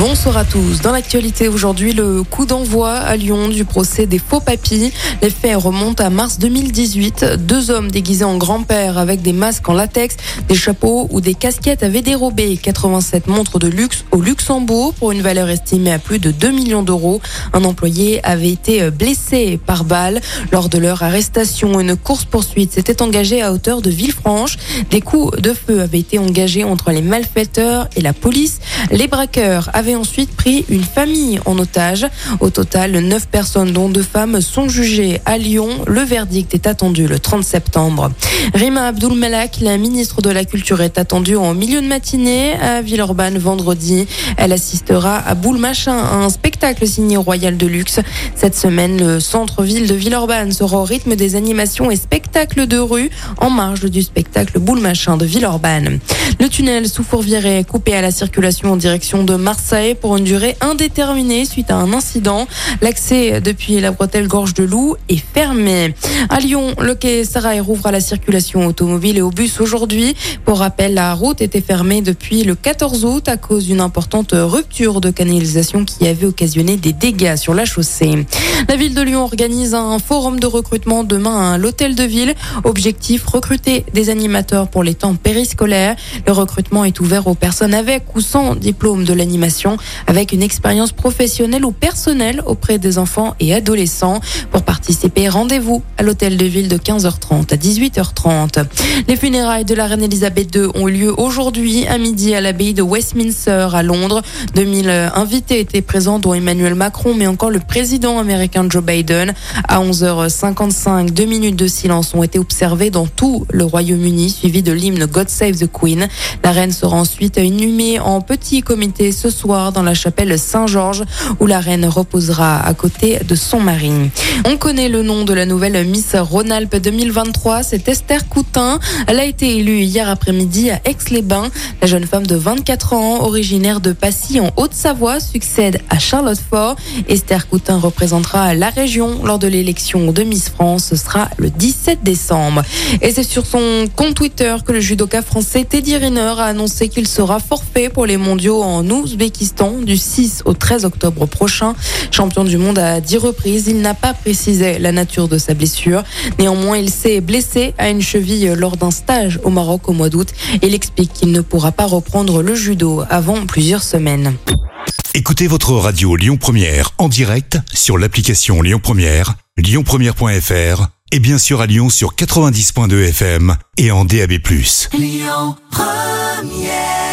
Bonsoir à tous. Dans l'actualité aujourd'hui, le coup d'envoi à Lyon du procès des faux papis. Les faits remontent à mars 2018. Deux hommes déguisés en grand-père avec des masques en latex, des chapeaux ou des casquettes avaient dérobé 87 montres de luxe au Luxembourg pour une valeur estimée à plus de 2 millions d'euros. Un employé avait été blessé par balle. Lors de leur arrestation, une course-poursuite s'était engagée à hauteur de Villefranche. Des coups de feu avaient été engagés entre les malfaiteurs et la police. Les braqueurs avait ensuite pris une famille en otage. Au total, neuf personnes, dont deux femmes, sont jugées à Lyon. Le verdict est attendu le 30 septembre. Rima Abdul Malak, la ministre de la Culture, est attendue en milieu de matinée à Villeurbanne vendredi. Elle assistera à Boule Machin, un spectacle signé Royal de Luxe. Cette semaine, le centre-ville de Villeurbanne sera au rythme des animations et spectacles de rue en marge du spectacle Boule Machin de Villeurbanne. Le tunnel sous Fourvière est coupé à la circulation en direction de Marseille pour une durée indéterminée suite à un incident. L'accès depuis la bretelle Gorge de Loup est fermé. À Lyon, le quai Sarail rouvre à la circulation automobile et au bus aujourd'hui. Pour rappel, la route était fermée depuis le 14 août à cause d'une importante rupture de canalisation qui avait occasionné des dégâts sur la chaussée. La ville de Lyon organise un forum de recrutement demain à l'hôtel de ville. Objectif, recruter des animateurs pour les temps périscolaires. Le recrutement est ouvert aux personnes avec ou sans diplôme de l'animation avec une expérience professionnelle ou personnelle auprès des enfants et adolescents. Pour participer, rendez-vous à l'hôtel de ville de 15h30 à 18h30. Les funérailles de la reine Elisabeth II ont eu lieu aujourd'hui à midi à l'abbaye de Westminster à Londres. 2000 invités étaient présents dont Emmanuel Macron mais encore le président américain Joe Biden. À 11h55, deux minutes de silence ont été observées dans tout le Royaume-Uni suivi de l'hymne God Save the Queen. La reine sera ensuite inhumée en petit comité ce soir dans la chapelle Saint-Georges où la reine reposera à côté de son mari. On connaît le nom de la nouvelle Miss Rhône-Alpes 2023, c'est Esther Coutin. Elle a été élue hier après-midi à Aix-les-Bains. La jeune femme de 24 ans, originaire de Passy en Haute-Savoie, succède à Charlotte Fort. Esther Coutin représentera la région lors de l'élection de Miss France. Ce sera le 17 décembre. Et c'est sur son compte Twitter que le judoka français Teddy Riner a annoncé qu'il sera forfait pour les mondiaux en Ouzbékistan du 6 au 13 octobre prochain. Champion du monde à 10 reprises, il n'a pas précisé la nature de sa blessure. Néanmoins, il s'est blessé à une cheville lors d'un stage au Maroc au mois d'août. Il explique qu'il ne pourra pas reprendre le judo avant plusieurs semaines. Écoutez votre radio Lyon Première en direct sur l'application Lyon Première, lyonpremière.fr et bien sûr à Lyon sur 90.2 FM et en DAB+. Lyon Première